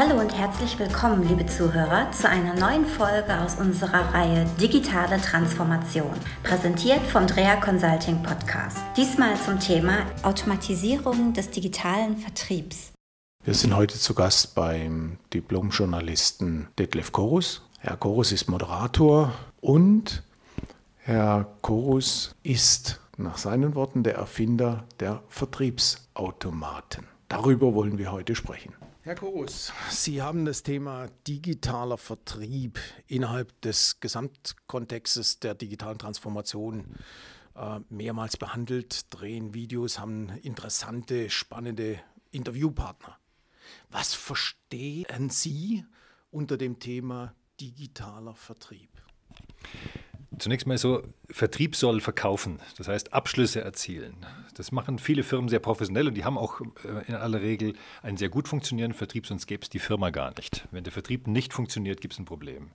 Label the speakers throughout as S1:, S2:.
S1: Hallo und herzlich willkommen, liebe Zuhörer, zu einer neuen Folge aus unserer Reihe Digitale Transformation, präsentiert vom Drea Consulting Podcast. Diesmal zum Thema Automatisierung des digitalen Vertriebs.
S2: Wir sind heute zu Gast beim Diplomjournalisten Detlef Korus. Herr Korus ist Moderator und Herr Korus ist nach seinen Worten der Erfinder der Vertriebsautomaten. Darüber wollen wir heute sprechen.
S3: Herr Korus, Sie haben das Thema digitaler Vertrieb innerhalb des Gesamtkontextes der digitalen Transformation äh, mehrmals behandelt, drehen Videos, haben interessante, spannende Interviewpartner. Was verstehen Sie unter dem Thema digitaler Vertrieb?
S4: Zunächst mal so, Vertrieb soll verkaufen, das heißt Abschlüsse erzielen. Das machen viele Firmen sehr professionell und die haben auch äh, in aller Regel einen sehr gut funktionierenden Vertrieb, sonst gäbe es die Firma gar nicht. Wenn der Vertrieb nicht funktioniert, gibt es ein Problem.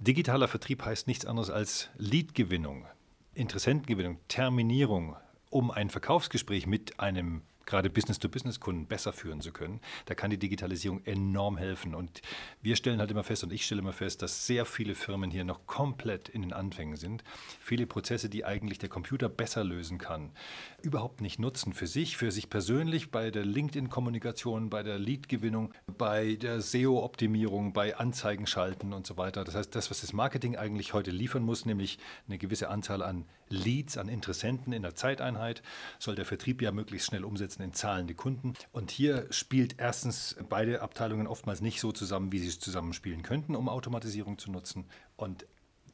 S4: Digitaler Vertrieb heißt nichts anderes als Leadgewinnung, Interessentengewinnung, Terminierung, um ein Verkaufsgespräch mit einem gerade Business-to-Business-Kunden besser führen zu können. Da kann die Digitalisierung enorm helfen. Und wir stellen halt immer fest, und ich stelle immer fest, dass sehr viele Firmen hier noch komplett in den Anfängen sind. Viele Prozesse, die eigentlich der Computer besser lösen kann, überhaupt nicht nutzen für sich, für sich persönlich, bei der LinkedIn-Kommunikation, bei der Lead-Gewinnung, bei der SEO-Optimierung, bei Anzeigen schalten und so weiter. Das heißt, das, was das Marketing eigentlich heute liefern muss, nämlich eine gewisse Anzahl an Leads, an Interessenten in der Zeiteinheit, soll der Vertrieb ja möglichst schnell umsetzen umsetzen in zahlende Kunden. Und hier spielt erstens beide Abteilungen oftmals nicht so zusammen, wie sie es zusammenspielen könnten, um Automatisierung zu nutzen. Und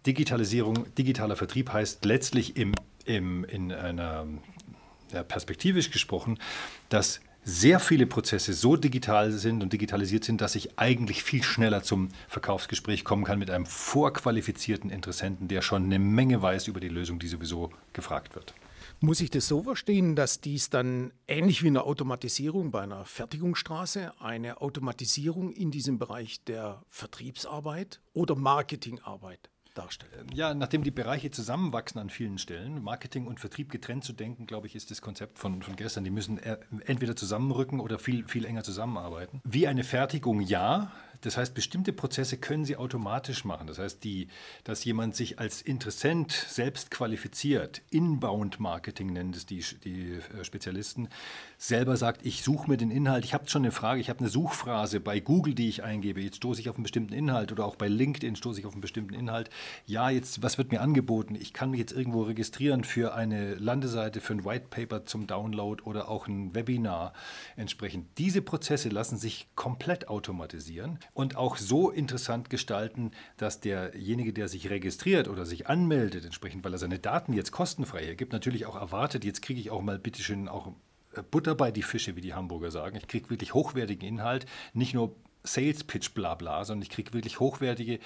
S4: Digitalisierung, digitaler Vertrieb heißt letztlich im, im, in einer ja, perspektivisch gesprochen, dass sehr viele Prozesse so digital sind und digitalisiert sind, dass ich eigentlich viel schneller zum Verkaufsgespräch kommen kann mit einem vorqualifizierten Interessenten, der schon eine Menge weiß über die Lösung, die sowieso gefragt wird.
S3: Muss ich das so verstehen, dass dies dann ähnlich wie eine Automatisierung bei einer Fertigungsstraße, eine Automatisierung in diesem Bereich der Vertriebsarbeit oder Marketingarbeit darstellt? Ähm,
S4: ja, nachdem die Bereiche zusammenwachsen an vielen Stellen, Marketing und Vertrieb getrennt zu denken, glaube ich, ist das Konzept von, von gestern. Die müssen entweder zusammenrücken oder viel, viel enger zusammenarbeiten. Wie eine Fertigung, ja. Das heißt, bestimmte Prozesse können Sie automatisch machen. Das heißt, die, dass jemand sich als Interessent selbst qualifiziert, Inbound-Marketing nennen es die, die äh, Spezialisten, selber sagt, ich suche mir den Inhalt, ich habe schon eine Frage, ich habe eine Suchphrase bei Google, die ich eingebe, jetzt stoße ich auf einen bestimmten Inhalt oder auch bei LinkedIn stoße ich auf einen bestimmten Inhalt. Ja, jetzt, was wird mir angeboten? Ich kann mich jetzt irgendwo registrieren für eine Landeseite, für ein White Paper zum Download oder auch ein Webinar entsprechend. Diese Prozesse lassen sich komplett automatisieren und auch so interessant gestalten, dass derjenige, der sich registriert oder sich anmeldet, entsprechend, weil er seine Daten jetzt kostenfrei hergibt, natürlich auch erwartet, jetzt kriege ich auch mal bitteschön auch Butter bei die Fische, wie die Hamburger sagen. Ich kriege wirklich hochwertigen Inhalt, nicht nur Sales Pitch bla bla, sondern ich kriege wirklich hochwertige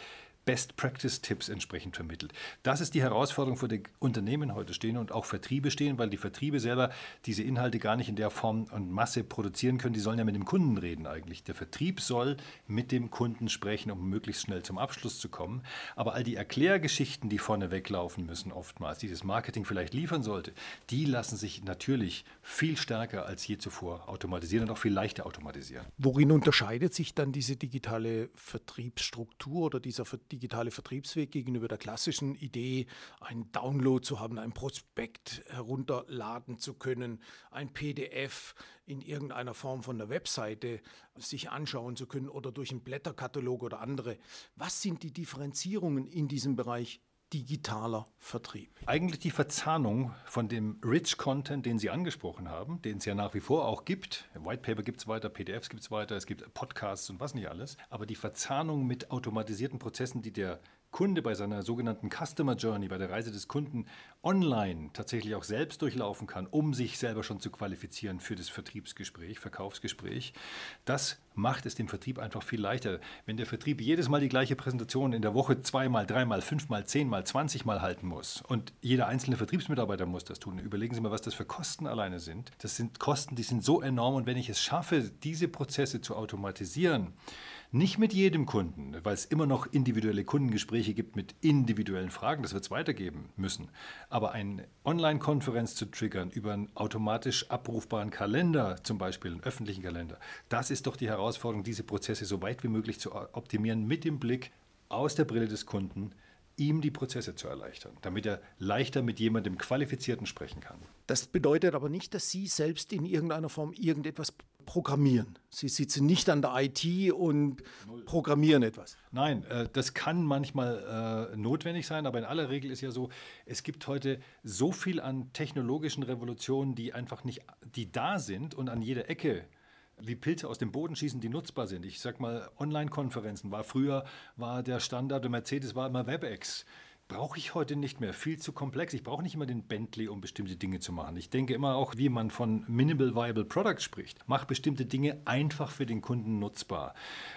S4: Best-Practice-Tipps entsprechend vermittelt. Das ist die Herausforderung, vor der Unternehmen heute stehen und auch Vertriebe stehen, weil die Vertriebe selber diese Inhalte gar nicht in der Form und Masse produzieren können. Die sollen ja mit dem Kunden reden eigentlich. Der Vertrieb soll mit dem Kunden sprechen, um möglichst schnell zum Abschluss zu kommen. Aber all die Erklärgeschichten, die vorne weglaufen müssen, oftmals, die das Marketing vielleicht liefern sollte, die lassen sich natürlich viel stärker als je zuvor automatisieren und auch viel leichter automatisieren.
S3: Worin unterscheidet sich dann diese digitale Vertriebsstruktur oder dieser digitale Vertriebsweg gegenüber der klassischen Idee, einen Download zu haben, ein Prospekt herunterladen zu können, ein PDF in irgendeiner Form von der Webseite sich anschauen zu können oder durch einen Blätterkatalog oder andere. Was sind die Differenzierungen in diesem Bereich digitaler Vertrieb?
S4: Eigentlich die Verzahnung von dem Rich Content, den Sie angesprochen haben, den es ja nach wie vor auch gibt. White Paper gibt es weiter, PDFs gibt es weiter, es gibt Podcasts und was nicht alles. Aber die Verzahnung mit automatisierten Prozessen, die der Kunde bei seiner sogenannten Customer Journey, bei der Reise des Kunden online tatsächlich auch selbst durchlaufen kann, um sich selber schon zu qualifizieren für das Vertriebsgespräch, Verkaufsgespräch, das macht es dem Vertrieb einfach viel leichter. Wenn der Vertrieb jedes Mal die gleiche Präsentation in der Woche zweimal, dreimal, fünfmal, zehnmal, zwanzigmal halten muss und jeder einzelne Vertriebsmitarbeiter muss das tun, überlegen Sie mal, was das für Kosten alleine sind. Das sind Kosten, die sind so enorm und wenn ich es schaffe, diese Prozesse zu automatisieren, Nicht mit jedem Kunden, weil es immer noch individuelle Kundengespräche gibt mit individuellen Fragen, das wird es weitergeben müssen. Aber eine Online-Konferenz zu triggern über einen automatisch abrufbaren Kalender, zum Beispiel einen öffentlichen Kalender, das ist doch die Herausforderung, diese Prozesse so weit wie möglich zu optimieren mit dem Blick aus der Brille des Kunden ihm die Prozesse zu erleichtern, damit er leichter mit jemandem Qualifizierten sprechen kann.
S3: Das bedeutet aber nicht, dass Sie selbst in irgendeiner Form irgendetwas programmieren. Sie sitzen nicht an der IT und programmieren etwas.
S4: Nein, äh, das kann manchmal äh, notwendig sein, aber in aller Regel ist ja so, es gibt heute so viel an technologischen Revolutionen, die einfach nicht, die da sind und an jeder Ecke wie Pilze aus dem Boden schießen, die nutzbar sind. Ich sag mal, Online-Konferenzen war früher war der Standard, der Mercedes war immer WebEx brauche ich heute nicht mehr. Viel zu komplex. Ich brauche nicht immer den Bentley, um bestimmte Dinge zu machen. Ich denke immer auch, wie man von Minimal Viable Product spricht. Mach bestimmte Dinge einfach für den Kunden nutzbar.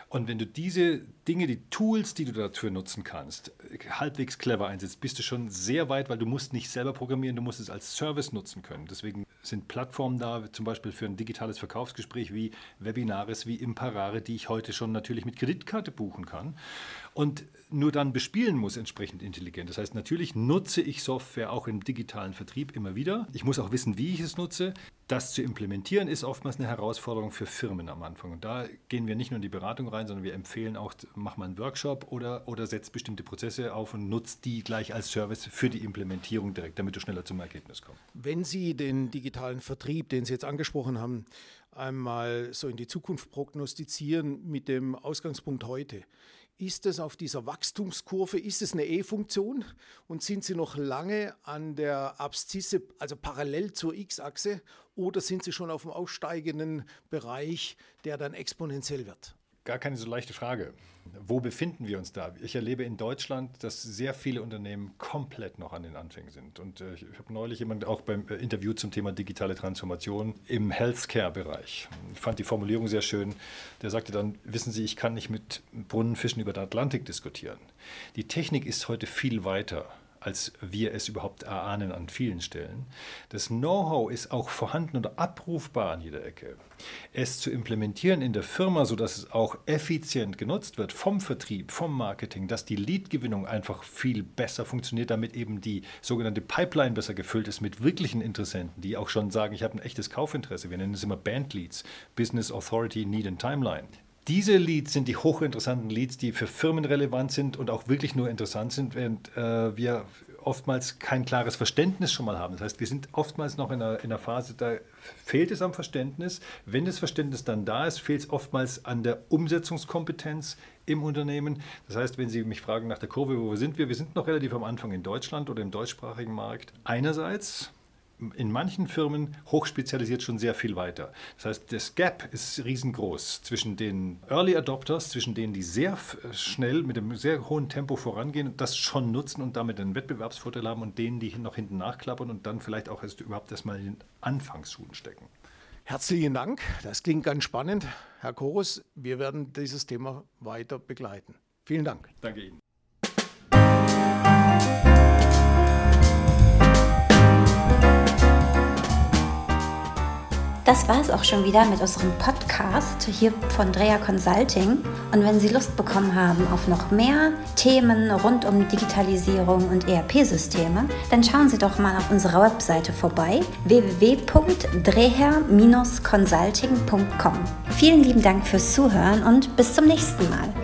S4: Und wenn du diese Dinge, die Tools, die du dafür nutzen kannst, halbwegs clever einsetzt, bist du schon sehr weit, weil du musst nicht selber programmieren, du musst es als Service nutzen können. Deswegen sind Plattformen da, zum Beispiel für ein digitales Verkaufsgespräch wie Webinares, wie Imparare, die ich heute schon natürlich mit Kreditkarte buchen kann und nur dann bespielen muss entsprechend intelligent. Das heißt, natürlich nutze ich Software auch im digitalen Vertrieb immer wieder. Ich muss auch wissen, wie ich es nutze. Das zu implementieren ist oftmals eine Herausforderung für Firmen am Anfang. Und da gehen wir nicht nur in die Beratung rein, sondern wir empfehlen auch, mach mal einen Workshop oder, oder setz bestimmte Prozesse auf und nutzt die gleich als Service für die Implementierung direkt, damit du schneller zum Ergebnis kommst.
S3: Wenn Sie den digitalen Vertrieb, den Sie jetzt angesprochen haben, einmal so in die Zukunft prognostizieren mit dem Ausgangspunkt heute, ist es auf dieser Wachstumskurve, ist es eine E-Funktion und sind Sie noch lange an der Abszisse, also parallel zur X-Achse, oder sind Sie schon auf dem aussteigenden Bereich, der dann exponentiell wird?
S4: Gar keine so leichte Frage. Wo befinden wir uns da? Ich erlebe in Deutschland, dass sehr viele Unternehmen komplett noch an den Anfängen sind. Und äh, ich habe neulich jemanden auch beim äh, Interview zum Thema digitale Transformation im Healthcare-Bereich. Ich fand die Formulierung sehr schön. Der sagte dann, wissen Sie, ich kann nicht mit Brunnenfischen über den Atlantik diskutieren. Die Technik ist heute viel weiter als wir es überhaupt erahnen an vielen Stellen. Das Know-how ist auch vorhanden oder abrufbar an jeder Ecke. Es zu implementieren in der Firma, sodass es auch effizient genutzt wird vom Vertrieb, vom Marketing, dass die Lead-Gewinnung einfach viel besser funktioniert, damit eben die sogenannte Pipeline besser gefüllt ist mit wirklichen Interessenten, die auch schon sagen, ich habe ein echtes Kaufinteresse. Wir nennen es immer Band-Leads, Business Authority, Need and Timeline. Diese Leads sind die hochinteressanten Leads, die für Firmen relevant sind und auch wirklich nur interessant sind, während äh, wir oftmals kein klares Verständnis schon mal haben. Das heißt, wir sind oftmals noch in einer, in einer Phase, da fehlt es am Verständnis. Wenn das Verständnis dann da ist, fehlt es oftmals an der Umsetzungskompetenz im Unternehmen. Das heißt, wenn Sie mich fragen nach der Kurve, wo sind wir? Wir sind noch relativ am Anfang in Deutschland oder im deutschsprachigen Markt. Einerseits in manchen Firmen hochspezialisiert schon sehr viel weiter. Das heißt, das Gap ist riesengroß zwischen den Early Adopters, zwischen denen, die sehr schnell mit einem sehr hohen Tempo vorangehen und das schon nutzen und damit einen Wettbewerbsvorteil haben und denen, die noch hinten nachklappern und dann vielleicht auch erst überhaupt erstmal in den Anfangsschuhen stecken.
S3: Herzlichen Dank, das klingt ganz spannend. Herr Chorus, wir werden dieses Thema weiter begleiten. Vielen Dank.
S4: Danke Ihnen.
S1: Das war es auch schon wieder mit unserem Podcast hier von Drea Consulting. Und wenn Sie Lust bekommen haben auf noch mehr Themen rund um Digitalisierung und ERP-Systeme, dann schauen Sie doch mal auf unserer Webseite vorbei www.dreher-consulting.com. Vielen lieben Dank fürs Zuhören und bis zum nächsten Mal.